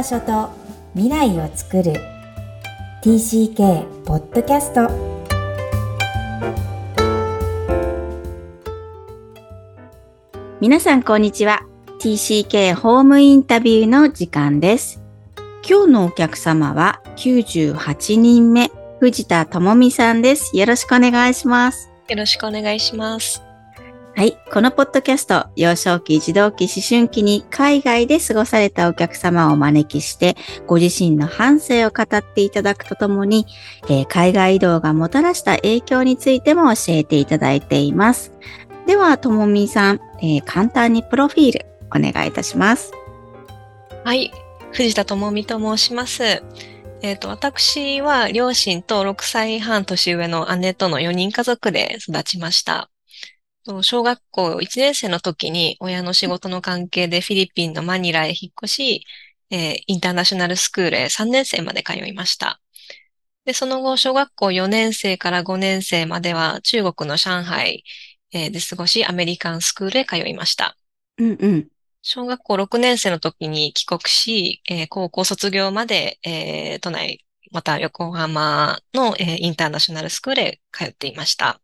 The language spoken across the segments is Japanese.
場所と未来を作る。TCK ポッドキャスト皆さんこんにちは。TCK ホームインタビューの時間です。今日のお客様は98人目藤田智美さんです。よろしくお願いします。よろしくお願いしますはい。このポッドキャスト、幼少期、児童期、思春期に海外で過ごされたお客様をお招きして、ご自身の反省を語っていただくとともに、えー、海外移動がもたらした影響についても教えていただいています。では、ともみさん、えー、簡単にプロフィールお願いいたします。はい。藤田智美と申します。えっ、ー、と、私は両親と6歳半年上の姉との4人家族で育ちました。小学校1年生の時に親の仕事の関係でフィリピンのマニラへ引っ越し、えー、インターナショナルスクールへ3年生まで通いました。で、その後、小学校4年生から5年生までは中国の上海、えー、で過ごし、アメリカンスクールへ通いました。うんうん。小学校6年生の時に帰国し、えー、高校卒業まで、えー、都内、また横浜の、えー、インターナショナルスクールへ通っていました。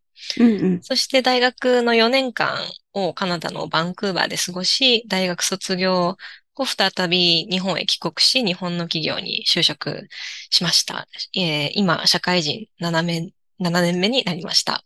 そして大学の4年間をカナダのバンクーバーで過ごし、大学卒業後再び日本へ帰国し、日本の企業に就職しました。えー、今、社会人7年 ,7 年目になりました。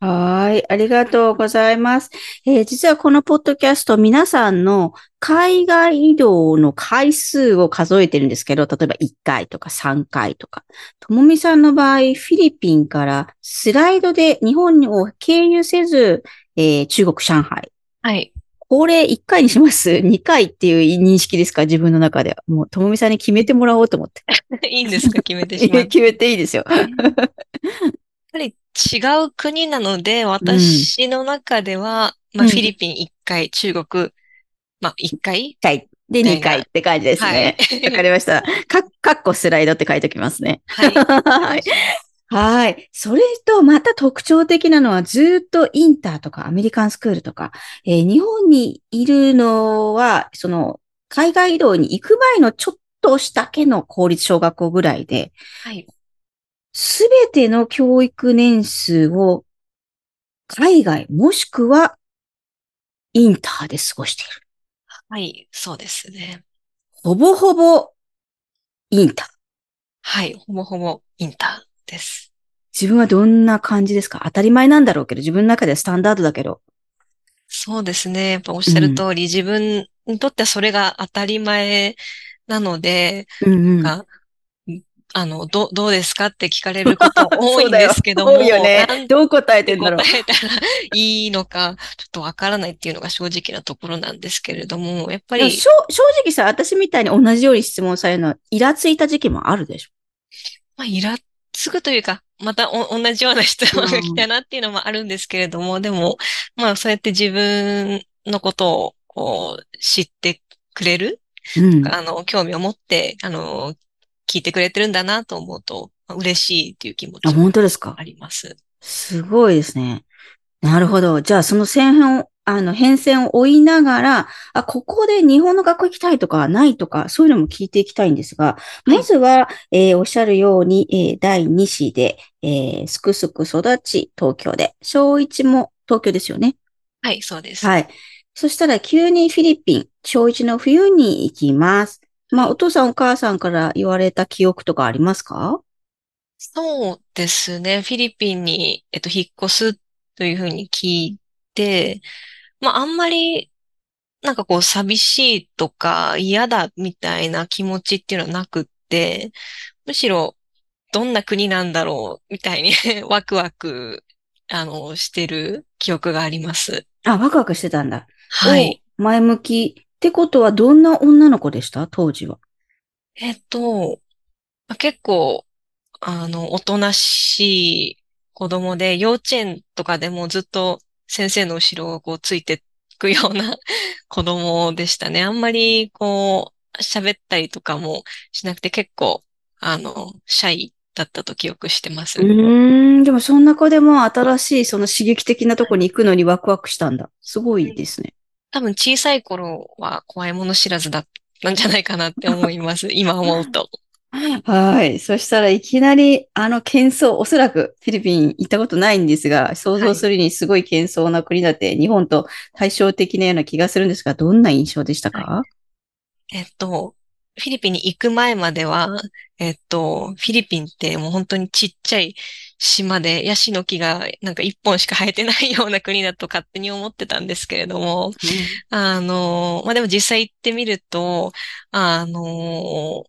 はい。ありがとうございます。えー、実はこのポッドキャスト、皆さんの海外移動の回数を数えてるんですけど、例えば1回とか3回とか。ともみさんの場合、フィリピンからスライドで日本を経由せず、えー、中国、上海。はい。これ1回にします ?2 回っていう認識ですか？自分の中では。もう、ともみさんに決めてもらおうと思って。いいんですか？決めてしまう。決めていいですよ。ぱり違う国なので、私の中では、うん、まあ、フィリピン1回、中国、まあ、1回 ?1 回。で、2回って感じですね。わ、はい、かりました。か、かっこスライドって書いておきますね。はい。はい。それと、また特徴的なのは、ずっとインターとかアメリカンスクールとか、えー、日本にいるのは、その、海外移動に行く前のちょっとしたけの公立小学校ぐらいで、はい。すべての教育年数を海外もしくはインターで過ごしている。はい、そうですね。ほぼほぼインター。はい、ほぼほぼインターです。自分はどんな感じですか？当たり前なんだろうけど、自分の中ではスタンダードだけど。そうですね。やっぱおっしゃる通り、うん、自分にとってはそれが当たり前なので、うんうん、あの、ど、どうですかって聞かれること多いんですけども。多いよね。どう答えてんだろう。答えたらいいのか、ちょっとわからないっていうのが正直なところなんですけれども、やっぱり。正直さ、私みたいに同じように質問されるのは、イラついた時期もあるでしょ？まあ、イラつくというか、またお同じような質問が来たなっていうのもあるんですけれども、うん、でも、まあ、そうやって自分のことをこう知ってくれる、うん、あの、興味を持って、あの、聞いてくれてるんだなと思うと、嬉しいっていう気持ちあ、本当ですか？あります。すごいですね。なるほど。じゃあ、その戦変を、あの、変遷を追いながら、あ、ここで日本の学校行きたいとかないとか、そういうのも聞いていきたいんですが、まずは、えー、おっしゃるように、えー、第2子で、えー、すくすく育ち、東京で、小1も東京ですよね？はい、そうです。はい。そしたら、急にフィリピン、小1の冬に行きます。まあ、お父さんお母さんから言われた記憶とかありますか？そうですね。フィリピンに、えっと、引っ越すというふうに聞いて、まあ、あんまり、なんかこう、寂しいとか嫌だみたいな気持ちっていうのはなくって、むしろ、どんな国なんだろうみたいに ワクワク、あの、してる記憶があります。あ、ワクワクしてたんだ。はい。前向きってことはどんな女の子でした？当時は。えっと、結構、あの、おとなしい子供で、幼稚園とかでもずっと先生の後ろをこうついていくような 子供でしたね。あんまりこう、喋ったりとかもしなくて結構、あの、シャイだったと記憶してます。うん、でもそんな子でも新しいその刺激的なとこに行くのにワクワクしたんだ。すごいですね。多分小さい頃は怖いもの知らずだっなんじゃないかなって思います。今思うと。はい。そしたらいきなり、あの、喧騒、おそらくフィリピン行ったことないんですが、想像するにすごい喧騒な国だって、はい、日本と対照的なような気がするんですが、どんな印象でしたか、はい、えっと、フィリピンに行く前までは、えっと、フィリピンってもう本当にちっちゃい島でヤシの木がなんか一本しか生えてないような国だと勝手に思ってたんですけれども、うん、あの、まあ、でも実際行ってみると、あの、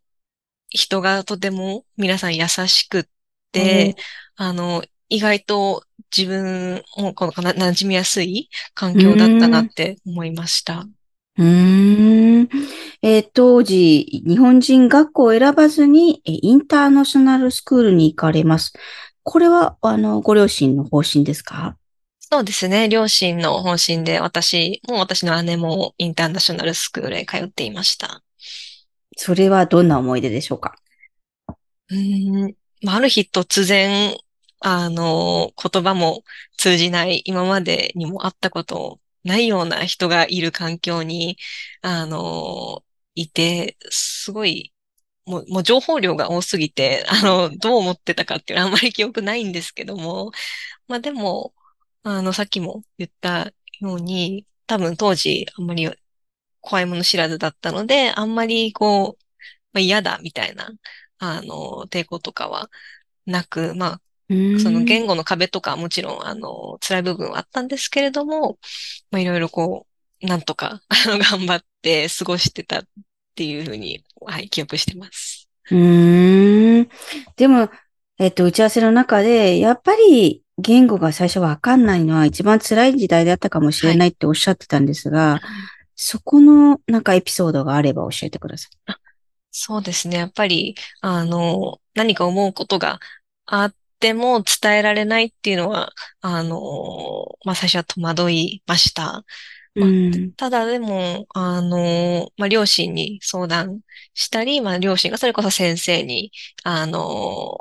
人がとても皆さん優しくって、うん、あの、意外と自分もこの馴染みやすい環境だったなって思いました。うん。えー、当時、日本人学校を選ばずに、インターナショナルスクールに行かれます。これは、あの、ご両親の方針ですか？そうですね。両親の方針で、私も私の姉もインターナショナルスクールへ通っていました。それはどんな思い出でしょうか？うん、ある日突然、あの、言葉も通じない、今までにもあったことないような人がいる環境に、あの、いて、すごい、もう、もう情報量が多すぎて、あの、どう思ってたかっていうのはあんまり記憶ないんですけども、まあでも、あの、さっきも言ったように、多分当時あんまり怖いもの知らずだったので、あんまりこう、まあ、嫌だみたいな、あの、抵抗とかはなく、まあ、その言語の壁とかもちろん、あの、辛い部分はあったんですけれども、まあ、いろいろこう、なんとか、あの、頑張って過ごしてたっていうふうに、はい、記憶してます。うん。でも、えっと、打ち合わせの中で、やっぱり言語が最初わかんないのは一番辛い時代だったかもしれないっておっしゃってたんですが、はい、そこのなんかエピソードがあれば教えてください。そうですね。やっぱり、あの、何か思うことがあっっても伝えられないっていうのは、あの、まあ、最初は戸惑いました。まあ、ただでも、あの、まあ、両親に相談したり、まあ、両親がそれこそ先生に、あの、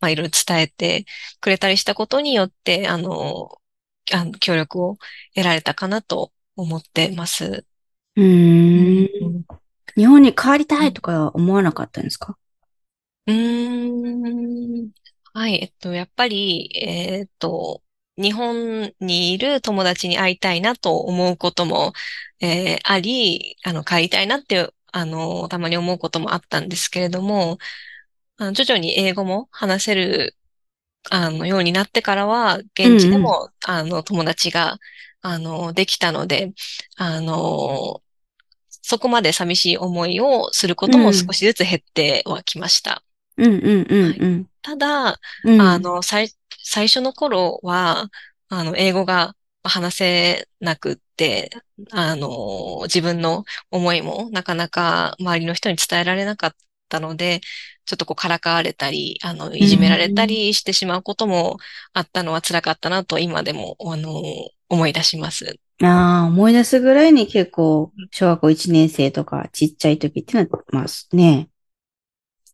まあ、いろいろ伝えてくれたりしたことによって、あの、あの協力を得られたかなと思ってます。うん。日本に帰りたいとか思わなかったんですか？うーん。はい、えっと、やっぱり、えー、っと、日本にいる友達に会いたいなと思うことも、えー、あり、あの、帰りたいなって、あの、たまに思うこともあったんですけれども、あの徐々に英語も話せる、あの、ようになってからは、現地でも、うんうん、あの、友達が、あの、できたので、あの、そこまで寂しい思いをすることも少しずつ減ってはきました。うんうんうんうん。ただ、うん、あの、最、最初の頃は、あの、英語が話せなくって、あの、自分の思いもなかなか周りの人に伝えられなかったので、ちょっとこうからかわれたり、あの、いじめられたりしてしまうこともあったのは辛かったなと今でも、あの、思い出します。ああ、思い出すぐらいに結構、小学校1年生とかちっちゃい時ってのは、まあね、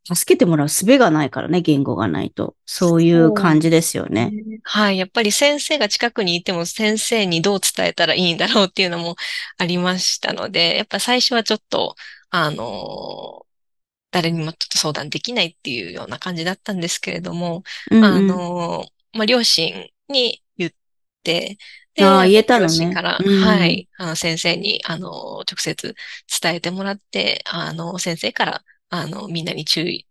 助けてもらう術がないからね、言語がないと。そういう感じですよね。はい。やっぱり先生が近くにいても先生にどう伝えたらいいんだろうっていうのもありましたので、やっぱ最初はちょっと、あの、誰にもちょっと相談できないっていうような感じだったんですけれども、うんうん、あの、まあ、両親に言って、で、あ言えたのね。から、うん、はい、あの、先生に、あの、直接伝えてもらって、あの、先生から、あの、みんなに注意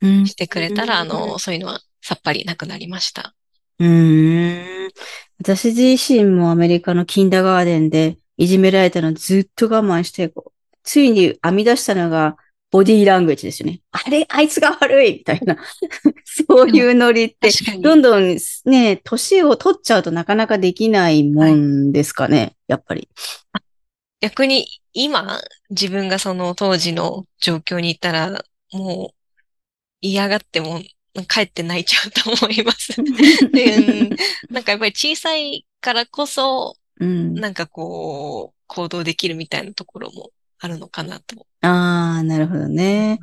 してくれたら、うん、あの、そういうのはさっぱりなくなりました。うん。私自身もアメリカのキンダガーデンでいじめられたのずっと我慢して、ついに編み出したのがボディーラングエッジですよね。あれ、あいつが悪いみたいな。そういうノリって、どんどんね、年を取っちゃうとなかなかできないもんですかね、はい、やっぱり。逆に今、自分がその当時の状況にいたら、もう嫌がっても帰って泣いちゃうと思います で。なんかやっぱり小さいからこそ、うん、なんかこう、行動できるみたいなところもあるのかなと。ああ、なるほどね。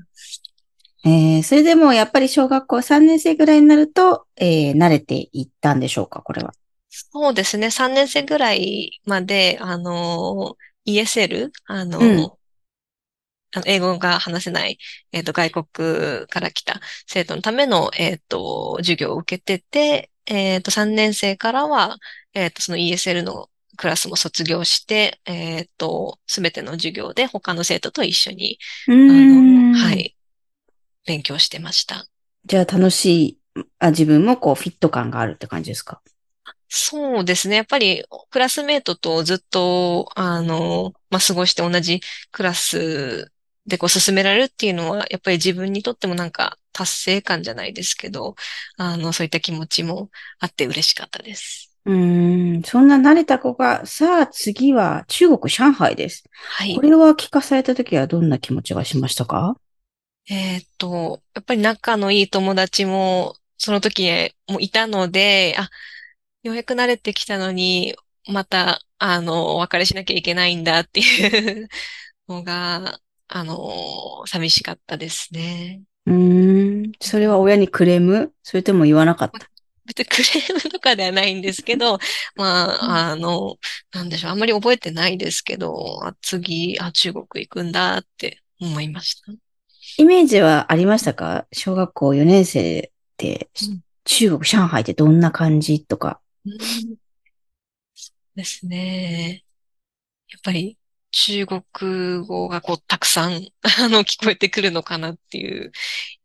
えー、それでもやっぱり小学校3年生ぐらいになると、えー、慣れていったんでしょうか、これは。そうですね。3年生ぐらいまで、あのー ESL、あの、うん、あの英語が話せない、えっ、ー、と、外国から来た生徒のための、えっ、ー、と、授業を受けてて、えっ、ー、と、3年生からは、えっ、と、その ESL のクラスも卒業して、えっ、と、すべての授業で他の生徒と一緒に、あの、はい、勉強してました。じゃあ楽しい、あ自分もこうフィット感があるって感じですか？そうですね。やっぱり、クラスメートとずっと、あの、まあ、過ごして同じクラスでこう進められるっていうのは、やっぱり自分にとってもなんか達成感じゃないですけど、あの、そういった気持ちもあって嬉しかったです。うん、そんな慣れた子が、さあ次は中国上海です。はい。これは聞かされた時はどんな気持ちがしましたか？えっと、やっぱり仲のいい友達も、その時もいたので、あ、ようやく慣れてきたのに、また、あの、お別れしなきゃいけないんだっていうのが、あの、寂しかったですね。うん。それは親にクレーム？それとも言わなかった？別に クレームとかではないんですけど、まあ、あの、なんでしょう、あんまり覚えてないですけど、あ次、あ、中国行くんだって思いました。イメージはありましたか？小学校4年生で、うん、中国、上海ってどんな感じとか？うん、そうですね。やっぱり中国語がこう、たくさん、あの、聞こえてくるのかなっていう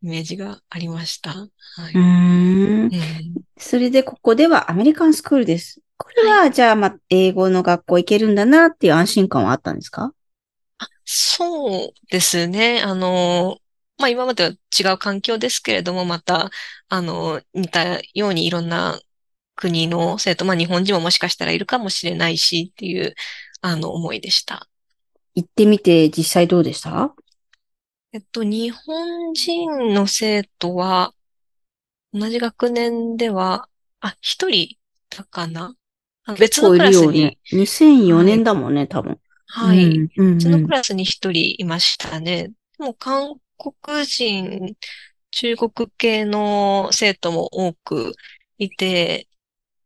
イメージがありました。はい、うん。それで、ここではアメリカンスクールです。これは、はい、じゃあ、ま、英語の学校行けるんだなっていう安心感はあったんですか？あそうですね。あの、まあ、今までは違う環境ですけれども、また、あの、似たようにいろんな国の生徒、まあ、日本人ももしかしたらいるかもしれないしっていう、あの、思いでした。行ってみて実際どうでした？えっと、日本人の生徒は、同じ学年では、あ、一人だかな？別のクラスに。ね、2004年だもんね、はい、多分。はい。うんうんうん、別のクラスに一人いましたね。でも韓国人、中国系の生徒も多くいて、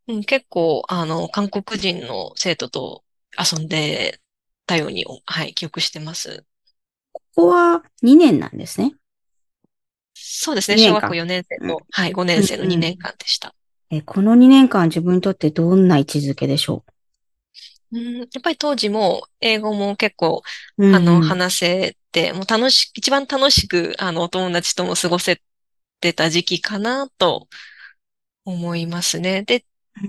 うん、結構、あの、韓国人の生徒と遊んでたように、はい、記憶してます。ここは2年なんですね。そうですね。小学校4年生と、うん、はい、5年生の2年間でした。うん、えこの2年間自分にとってどんな位置づけでしょう？うん、やっぱり当時も英語も結構、あの、話せて、もう楽し、一番楽しく、あの、お友達とも過ごせてた時期かなと思いますね。で、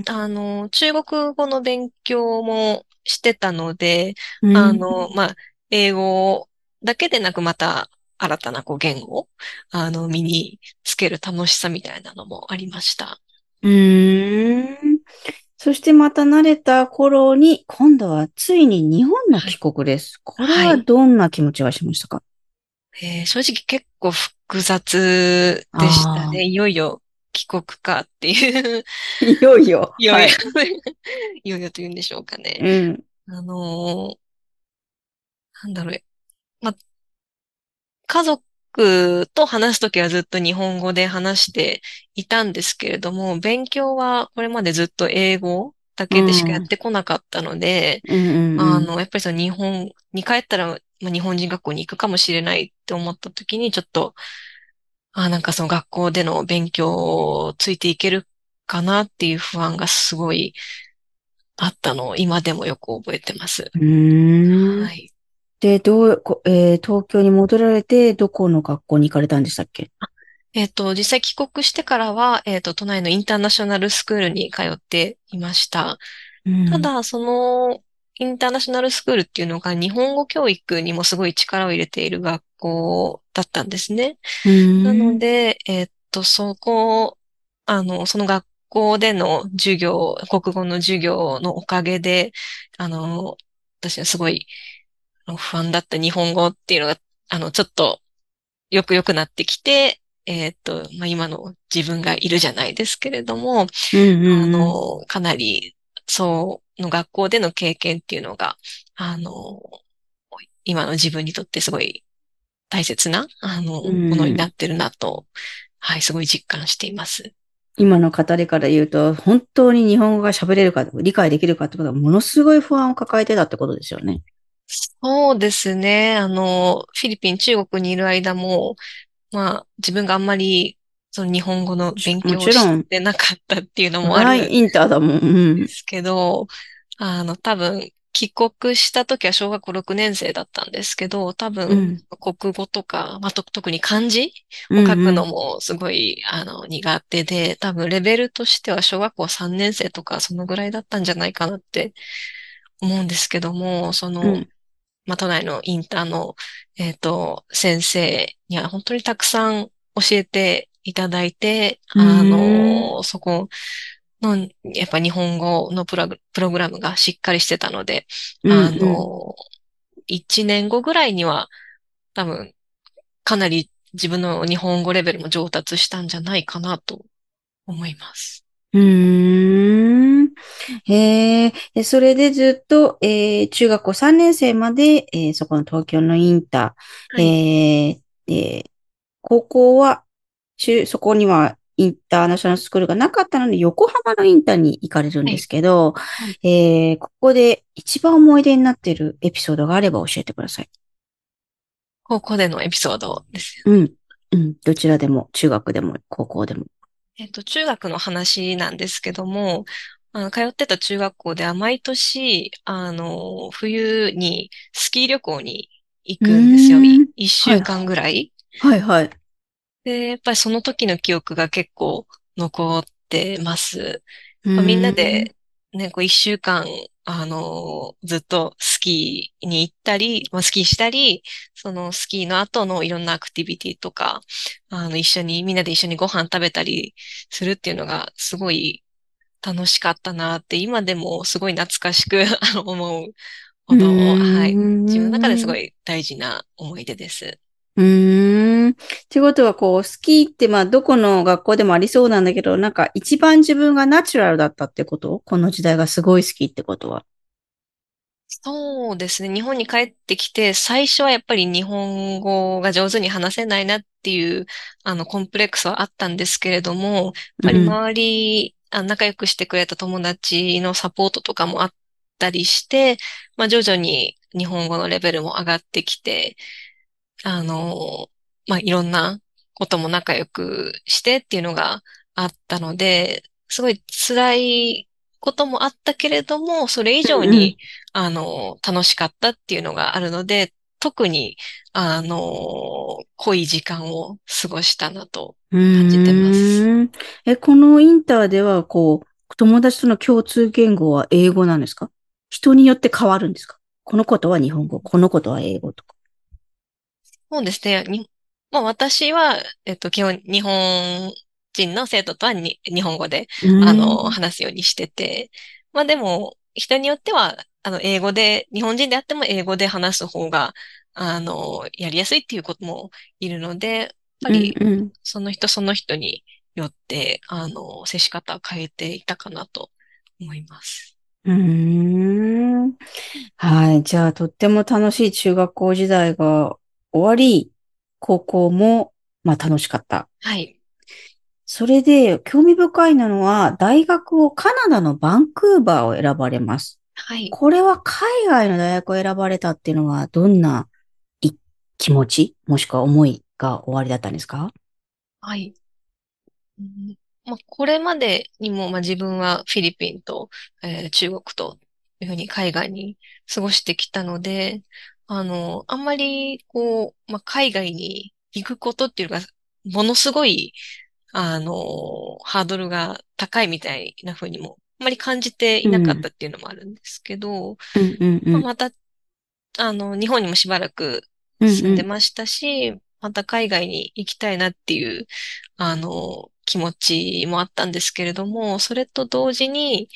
あの、中国語の勉強もしてたので、うん、あの、まあ、英語だけでなくまた新たなこう言語あの、身につける楽しさみたいなのもありました。うーん。そしてまた慣れた頃に、今度はついに日本の帰国です。はい、これはどんな気持ちがしましたか、はい、えー、正直結構複雑でしたね。いよいよ帰国かっていう。いよいよ。いよいよ。はい、いよいよと言うんでしょうかね。うん。あのー、なんだろう。ま、家族と話すときはずっと日本語で話していたんですけれども、勉強はこれまでずっと英語だけでしかやってこなかったので、あの、やっぱりその日本に帰ったら、ま日本人学校に行くかもしれないって思ったときに、ちょっと、あなんかその学校での勉強ついていけるかなっていう不安がすごいあったのを今でもよく覚えてます。うん。はい。で、どう、えー、東京に戻られて、どこの学校に行かれたんでしたっけ？えっ、ー、と、実際帰国してからは、えっ、ー、と、都内のインターナショナルスクールに通っていました。うん、ただ、その、インターナショナルスクールっていうのが日本語教育にもすごい力を入れている学校だったんですね。なので、えっと、そこ、あの、その学校での授業、国語の授業のおかげで、あの、私はすごい不安だった日本語っていうのが、あの、ちょっとよく良くなってきて、えっと、まあ、今の自分がいるじゃないですけれども、うんうんうん、あの、かなり、そう、の学校での経験っていうのが、あの、今の自分にとってすごい大切な、あの、ものになってるなと、はい、すごい実感しています。今の語りから言うと、本当に日本語が喋れるか、理解できるかってことは、ものすごい不安を抱えてたってことですよね。そうですね。あの、フィリピン、中国にいる間も、まあ、自分があんまり、その日本語の勉強をしてなかったっていうのもある。インターだもん。うん。ですけど、あの、多分、帰国した時は小学校6年生だったんですけど、多分、うん、国語とか、まあ、特に漢字を書くのもすごい、うんうん、あの、苦手で、多分レベルとしては小学校3年生とかそのぐらいだったんじゃないかなって思うんですけども、その、うん、まあ、都内のインターの、えっ、ー、と、先生には本当にたくさん教えていただいて、あの、そこ、の、やっぱ日本語のプロプログラムがしっかりしてたので、うんうん、あの、1年後ぐらいには多分かなり自分の日本語レベルも上達したんじゃないかなと思います。うーん。へえ、それでずっと、えー、中学校3年生まで、えー、そこの東京のインター、はい、えー、えー、高校は、中、そこにはインターナショナルスクールがなかったので、横浜のインターに行かれるんですけど、はい、えー、ここで一番思い出になっているエピソードがあれば教えてください。高校でのエピソードですよ、ね。うん。うん。どちらでも、中学でも、高校でも。えっと、中学の話なんですけども、あの、通ってた中学校では毎年、あの、冬にスキー旅行に行くんですよ。一週間ぐらい。はい、はい、はい。で、やっぱりその時の記憶が結構残ってます。まあ、みんなで、ね、こう一週間、あの、ずっとスキーに行ったり、まあ、スキーしたり、そのスキーの後のいろんなアクティビティとか、あの、一緒に、みんなで一緒にご飯食べたりするっていうのがすごい楽しかったなって、今でもすごい懐かしく 思うほど、はい。自分の中ですごい大事な思い出です。うーん。ってことは、こう、スキーって、まあ、どこの学校でもありそうなんだけど、なんか、一番自分がナチュラルだったってこと？この時代がすごい好きってことは。そうですね。日本に帰ってきて、最初はやっぱり日本語が上手に話せないなっていう、あの、コンプレックスはあったんですけれども、やっぱり周り、うん、あ仲良くしてくれた友達のサポートとかもあったりして、まあ、徐々に日本語のレベルも上がってきて、あの、まあ、いろんなことも仲良くしてっていうのがあったので、すごい辛いこともあったけれども、それ以上に、うんうん、あの、楽しかったっていうのがあるので、特に、あの、濃い時間を過ごしたなと感じてます。え、このインターでは、こう、友達との共通言語は英語なんですか？人によって変わるんですか？このことは日本語、このことは英語とか。そうですね。にまあ、私は、えっと、基本、日本人の生徒とはに日本語で、あの、話すようにしてて、まあでも、人によっては、あの、英語で、日本人であっても英語で話す方が、あの、やりやすいっていうこともいるので、やっぱり、その人その人によって、あの、接し方を変えていたかなと思います。うん。はい。じゃあ、とっても楽しい中学校時代が終わり、高校も、まあ楽しかった。はい。それで、興味深いのは、大学をカナダのバンクーバーを選ばれます。はい。これは海外の大学を選ばれたっていうのは、どんな気持ち、もしくは思いが終わりだったんですか？はい。うんまあ、これまでにも、まあ、自分はフィリピンと、えー、中国というふうに海外に過ごしてきたので、あの、あんまり、こう、まあ、海外に行くことっていうのが、ものすごい、あの、ハードルが高いみたいな風にも、あんまり感じていなかったっていうのもあるんですけど、まあ、また、あの、日本にもしばらく住んでましたし、うんうん、また海外に行きたいなっていう、あの、気持ちもあったんですけれども、それと同時に、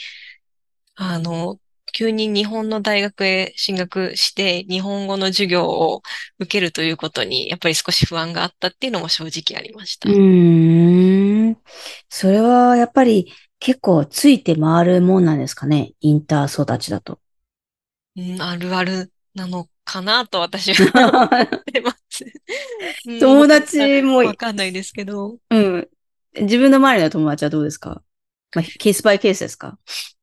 あの、急に日本の大学へ進学して日本語の授業を受けるということにやっぱり少し不安があったっていうのも正直ありました。うん。それはやっぱり結構ついて回るもんなんですかね？インター育ちだと。うん、あるあるなのかなと私は思ってます。友達もわかんないですけど。うん。自分の周りの友達はどうですか？まあ、ケースバイケースですか？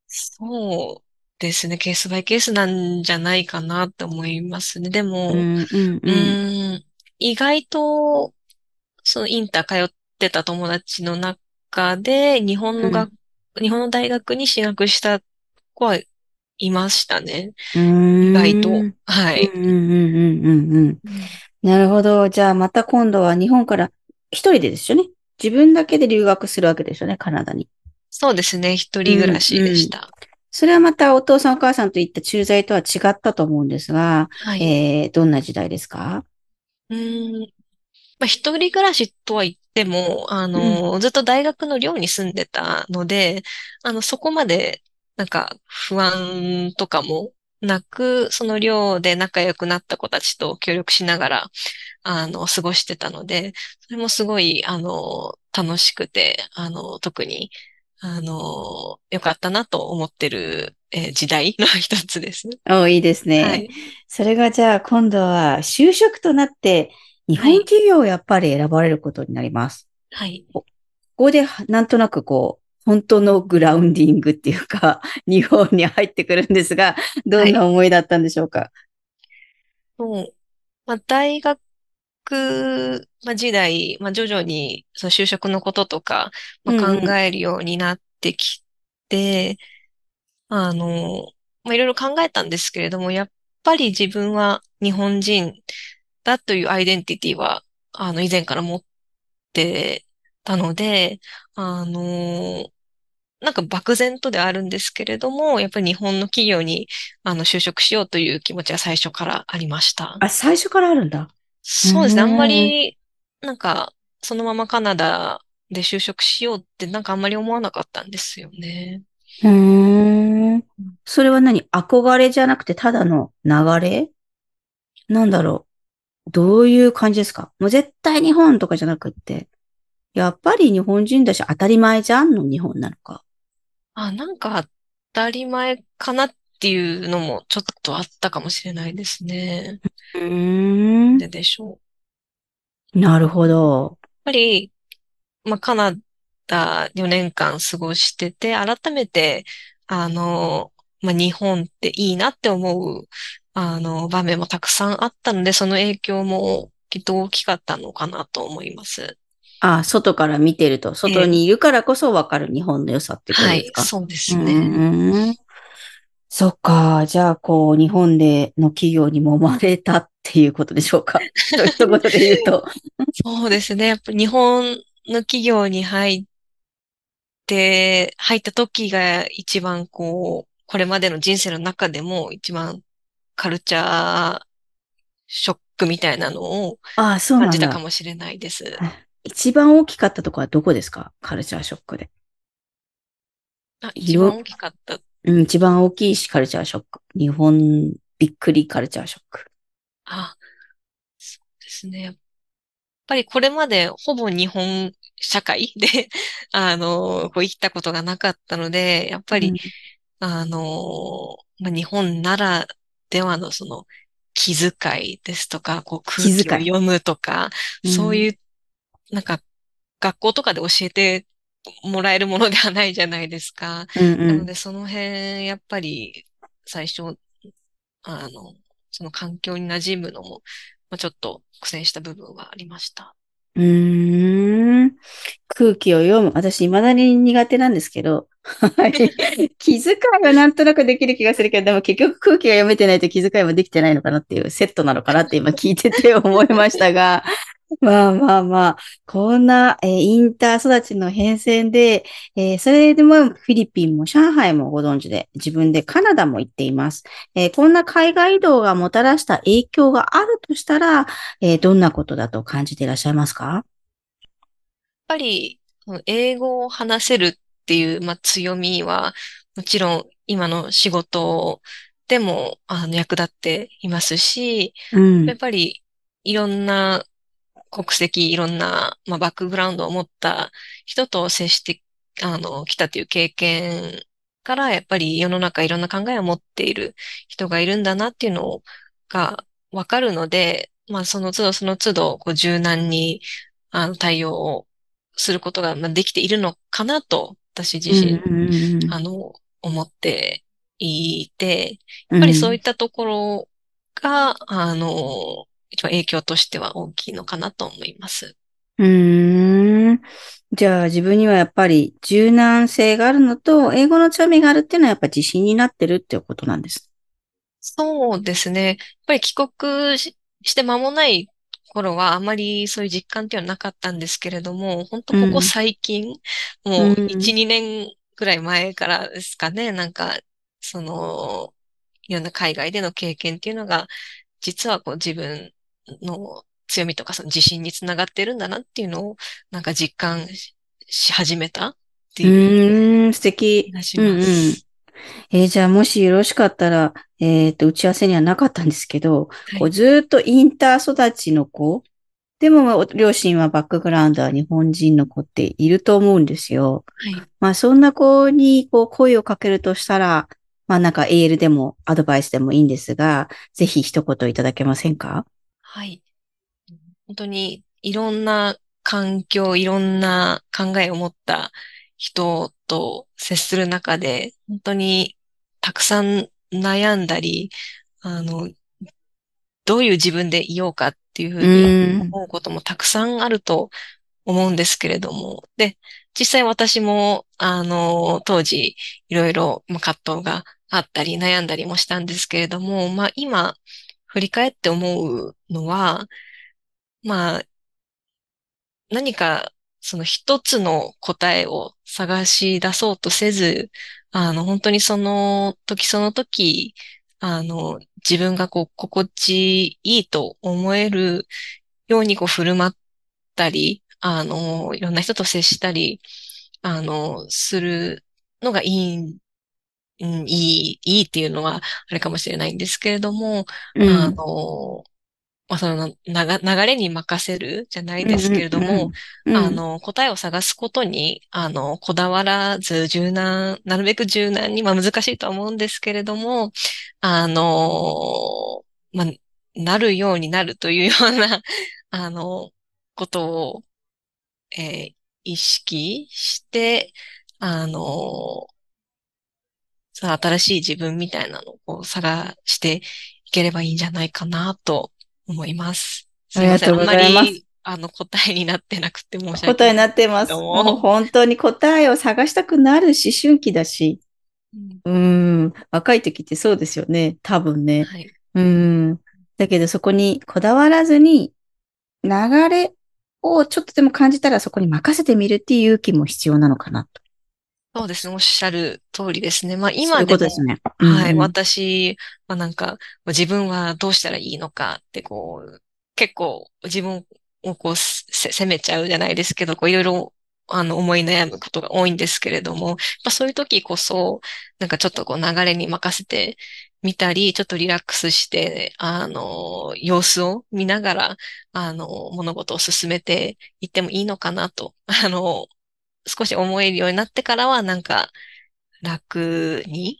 そうですね。ケースバイケースなんじゃないかなって思いますね。でも、うん、うん、ううん。意外と、そのインター通ってた友達の中で、日本の学、うん。日本の大学に進学した子はいましたね。意外と。ん。うん、はい。うん、うん、うん、うん。うんうんなるほど。じゃあ、また今度は日本から一人でですよね。自分だけで留学するわけですよね、カナダに。そうですね。一うん、人暮らしでうん。した。それはまたお父さんお母さんといった駐在とは違ったと思うんですが、はい。えー、どんな時代ですか？うーん。まあ、一人暮らしとは言っても、あうん。の、ずっと大学の寮に住んでたので、あの、そこまで、なんか、不安とかもなく、その寮で仲良くなった子たちと協力しながら、あの、過ごしてたので、それもすごい、あの、楽しくて、あの、特に、あの、良かったなと思ってる、えー時代の一つです。お、いいですね。はい。それがじゃあ今度は就職となって日はい。本企業をやっぱり選ばれることになります。はい。ここでなんとなくこう、本当のグラウンディングっていうか、日本に入ってくるんですが、どんなはい。思いだったんでしょうか？もう、まあ、大学、まあ、時代、まあ、徐々に、その就職のこととか、まあ、考うんうん。えるようになってきて、あの、まあ、いろいろ考えたんですけれども、やっぱり自分は日本人だというアイデンティティは、あの、以前から持ってたので、あの、なんか漠然とではあるんですけれども、やっぱり日本の企業に、あの、就職しようという気持ちは最初からありました。あ、最初からあるんだ。そうですね。あんまん。り、なんか、そのままカナダで就職しようってなんかあんまり思わなかったんですよね。うーん。うんそれは何？憧れじゃなくてただの流れ？なんだろう。どういう感じですか？もう絶対日本とかじゃなくって。やっぱり日本人だし当たり前じゃんの日本なのか。あ、なんか当たり前かなっていうのもちょっとあったかもしれないですね。うーん。ででしょう。やっなるほど。ぱり、まあ、カナダ4年間過ごしてて、改めて、あの、まあ、日本っていいなって思う、あの、場面もたくさんあったので、その影響もきっと大きかったのかなと思います。あ、外から見てると、外にええ、いるからこそわかる日本の良さっていうことはい、ですかそうでうすね。ーん。そっか。じゃあ、こう、日本での企業に揉まれたっていうことでしょうか。一言で言うと。そうですね。やっぱ日本の企業に入って、入った時が一番こう、これまでの人生の中でも一番カルチャーショックみたいなのをああ、そう感じたか。もしれないです。一番大きかったところはどこですか？カルチャーショックで。あ、一番大きかった。うん、一番大きいしカルチャーショック。日本びっくりカルチャーショック。あ、そうですね。やっぱりこれまでほぼ日本社会 であの、こう生きたことがなかったので、やっぱりうん、あの、まあ、日本ならではのその気遣いですとか、こう空気を。読むとか、うん、そういう、なんか学校とかで教えてもらえるものではないじゃないですか。うん、うん。なのでその辺、やっぱり最初、あの、その環境に馴染むのも、まあ、ちょっと苦戦した部分はありました。うーん。空気を読む。私、未だに苦手なんですけど。はい。気遣いはなんとなくできる気がするけど、でも結局空気が読めてないと気遣いもできてないのかなっていうセットなのかなって今聞いてて思いましたが、まあまあまあ、こんな、えーインター育ちの変遷で、えーそれでもフィリピンも上海もご存知で、自分でカナダも行っています。えーこんな海外移動がもたらした影響があるとしたら、えーどんなことだと感じていらっしゃいますか？ぱり、英語を話せるっていう、まあ、強みは、もちろん今の仕事でも、あの、役立っていますし、うん、やっぱり、いろんな国籍、いろんな、まあ、バックグラウンドを持った人と接して、あの、来たという経験から、やっぱり世の中いろんな考えを持っている人がいるんだなっていうのがわかるので、まあ、その都度その都度、こう、柔軟に、あの、対応をすることがまあできているのかなと、私自うん、身、うん、あの、思っていて、やっぱりそういったところが、あの、一番影響としては大きいのかなと思います。うーん。じゃあ自分にはやっぱり柔軟性があるのと、英語の強みがあるっていうのはやっぱ自信になってるっていうことなんです。そうですね。やっぱり帰国して間もない頃はあまりそういう実感っていうのはなかったんですけれども、本当ここ最近、うん、もう1、2年くらい前からですかね、なんか、その、いろんな海外での経験っていうのが、実はこう自分の強みとかその自信につながってるんだなっていうのを、なんか実感し始めたっていう。うん、素敵。します。うんうんえー、じゃあもしよろしかったら、えっ、ー、と、打ち合わせにはなかったんですけど、はい、こうずっとインター育ちの子、でも両親はバックグラウンドは日本人の子っていると思うんですよ。はい、まあそんな子にこう声をかけるとしたら、まあなんかエールでもアドバイスでもいいんですが、ぜひ一言いただけませんか？はい。本当にいろんな環境、いろんな考えを持った人と接する中で、本当にたくさん悩んだり、あの、どういう自分でいようかっていうふうに思うこともたくさんあると思うんですけれども、で、実際私も、あの、当時、いろいろ葛藤があったり悩んだりもしたんですけれども、まあ今、振り返って思うのは、まあ、何かその一つの答えを探し出そうとせず、あの、本当にその時その時、あの、自分がこう、心地いいと思えるようにこう振る舞ったり、あの、いろんな人と接したり、あの、するのがいい、うん、いい、いいっていうのはあれかもしれないんですけれども、うん、あの、まあ、その流れに任せるじゃないですけれども、あの、答えを探すことに、あの、こだわらず柔軟、なるべく柔軟に、まあ難しいとは思うんですけれども、あの、まあ、なるようになるというような、あの、ことを、えー、意識して、あの、新しい自分みたいなのを探していければいいんじゃないかなと思います。すみません。ありがとうございます。あの、答えになってなくて申し訳ない。答えになってます。もう本当に答えを探したくなる思春期だし、うん、ん、若い時ってそうですよね。多分ね。はい、うん。だけどそこにこだわらずに、流れをちょっとでも感じたらそこに任せてみるっていう勇気も必要なのかなと。そうですね。おっしゃる通りですね。まあ今でも、ういうことですね。はい。私はなんか、自分はどうしたらいいのかってこう、結構自分をこう責めちゃうじゃないですけど、こういろいろあの思い悩むことが多いんですけれども、まあそういう時こそ、なんかちょっとこう流れに任せてみたり、ちょっとリラックスして、あの、様子を見ながら、あの、物事を進めていってもいいのかなと、あの、少し思えるようになってからは、なんか、楽に、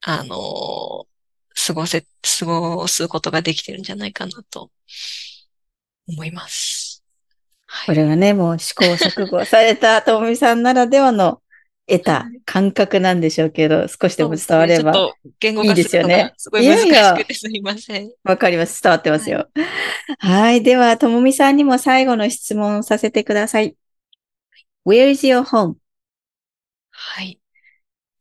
あの、過ごせ、過ごすことができてるんじゃないかなと思います。はい、これがね、もう試行錯誤されたともみさんならではの得た感覚なんでしょうけど、少しでも伝わればいいですよね。すごい難しくてすみません。わかります。伝わってますよ。はい、はい。では、ともみさんにも最後の質問させてください。Where is your home? はい。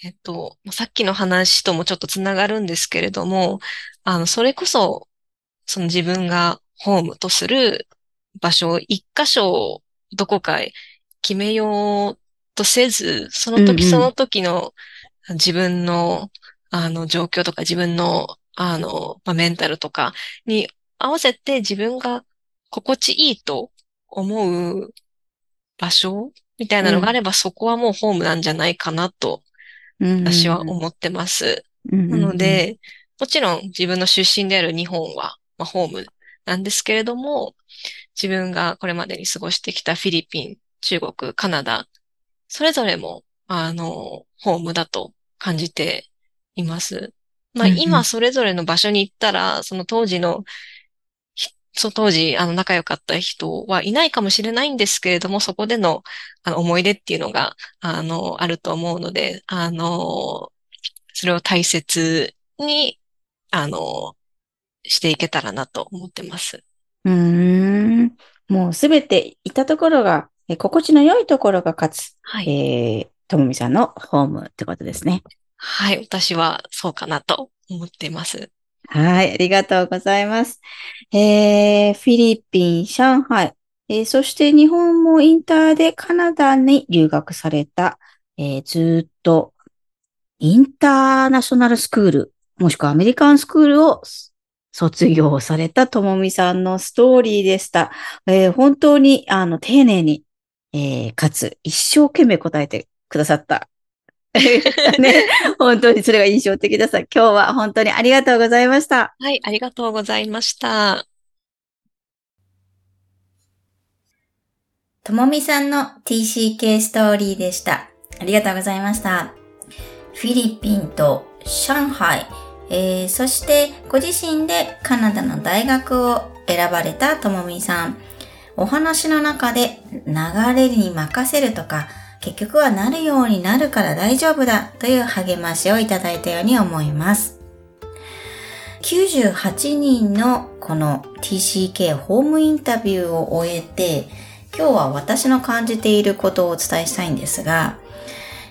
えっと、さっきの話ともちょっとつながるんですけれども、あの、それこそ、その自分がホームとする場所を一箇所どこか決めようとせず、その時その時の自分の、あの状況とか自分のあの、まあ、メンタルとかに合わせて自分が心地いいと思う場所みたいなのがあれば、そこはもうホームなんじゃないかなと、私は思ってます。なので、もちろん自分の出身である日本は、まあ、ホームなんですけれども、自分がこれまでに過ごしてきたフィリピン、中国、カナダ、それぞれも、あの、ホームだと感じています。まあ、今それぞれの場所に行ったら、その当時のそう、当時、あの、仲良かった人はいないかもしれないんですけれども、そこでの、あの、思い出っていうのが、あの、あると思うので、あの、それを大切に、あの、していけたらなと思ってます。うーん。もうすべていたところが、え心地の良いところが勝つ。はい。えー、ともみさんのホームってことですね。はい。私はそうかなと思っています。はい。ありがとうございます。えー、フィリピン、上海、えー、そして日本もインターでカナダに留学された、えー、ずっとインターナショナルスクール、もしくはアメリカンスクールを卒業されたともみさんのストーリーでした。えー、本当に、あの、丁寧に、えー、かつ、一生懸命答えてくださった。ね、本当にそれが印象的です。今日は本当にありがとうございました。はい、ありがとうございました。ともみさんの TCK ストーリーでした。ありがとうございました。フィリピンと上海、えー、そしてご自身でカナダの大学を選ばれたともみさん。お話の中で流れに任せるとか、結局はなるようになるから大丈夫だという励ましをいただいたように思います。98人のこの TCK ホームインタビューを終えて、今日は私の感じていることをお伝えしたいんですが、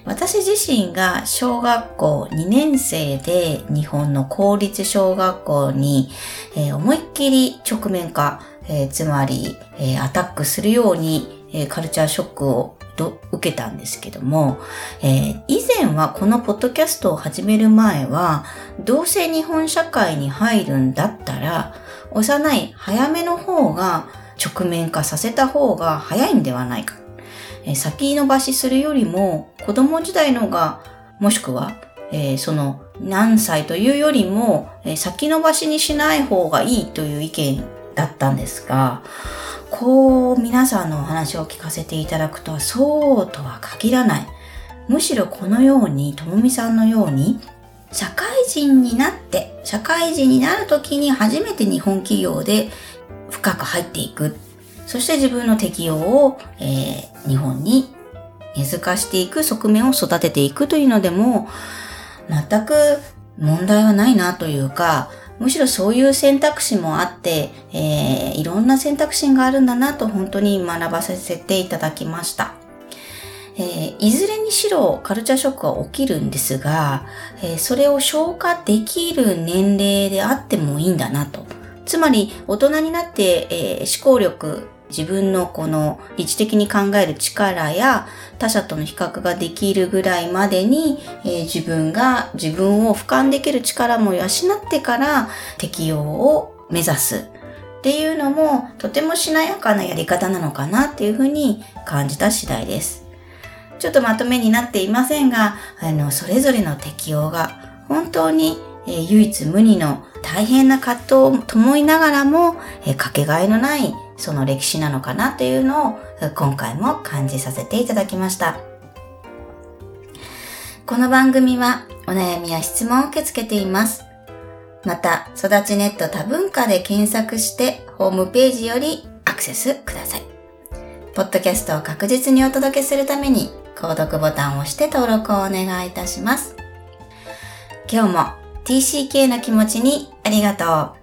私自身が小学校2年生で日本の公立小学校に、えー、思いっきり直面化、えー、つまり、えー、アタックするように、えカルチャーショックをと受けたんですけども、え以前はこのポッドキャストを始める前は、どうせ日本社会に入るんだったら、幼い早めの方が直面化させた方が早いんではないか。え先延ばしするよりも子供時代のが、もしくは、えー、その何歳というよりも、え、先延ばしにしない方がいいという意見だったんですが、こう皆さんのお話を聞かせていただくとそうとは限らない。むしろこのように、ともみさんのように、社会人になって、社会人になる時に初めて日本企業で深く入っていく。そして自分の適応を、えー、日本に根付かしていく側面を育てていくというのでも、全く問題はないなというか、むしろそういう選択肢もあって、えー、いろんな選択肢があるんだなと本当に学ばさせていただきました。えー、いずれにしろカルチャーショックは起きるんですが、えー、それを消化できる年齢であってもいいんだなと。つまり、大人になって、えー、思考力、自分のこの理知的に考える力や他者との比較ができるぐらいまでに、えー、自分が自分を俯瞰できる力も養ってから適用を目指すっていうのもとてもしなやかなやり方なのかなっていうふうに感じた次第です。ちょっとまとめになっていませんが、あの、それぞれの適用が本当に、えー、唯一無二の大変な葛藤を伴いながらも、えー、かけがえのないその歴史なのかなというのを今回も感じさせていただきました。この番組はお悩みや質問を受け付けています。また、育ちネット多文化で検索してホームページよりアクセスください。ポッドキャストを確実にお届けするために購読ボタンを押して登録をお願いいたします。今日も TCK の気持ちにありがとう。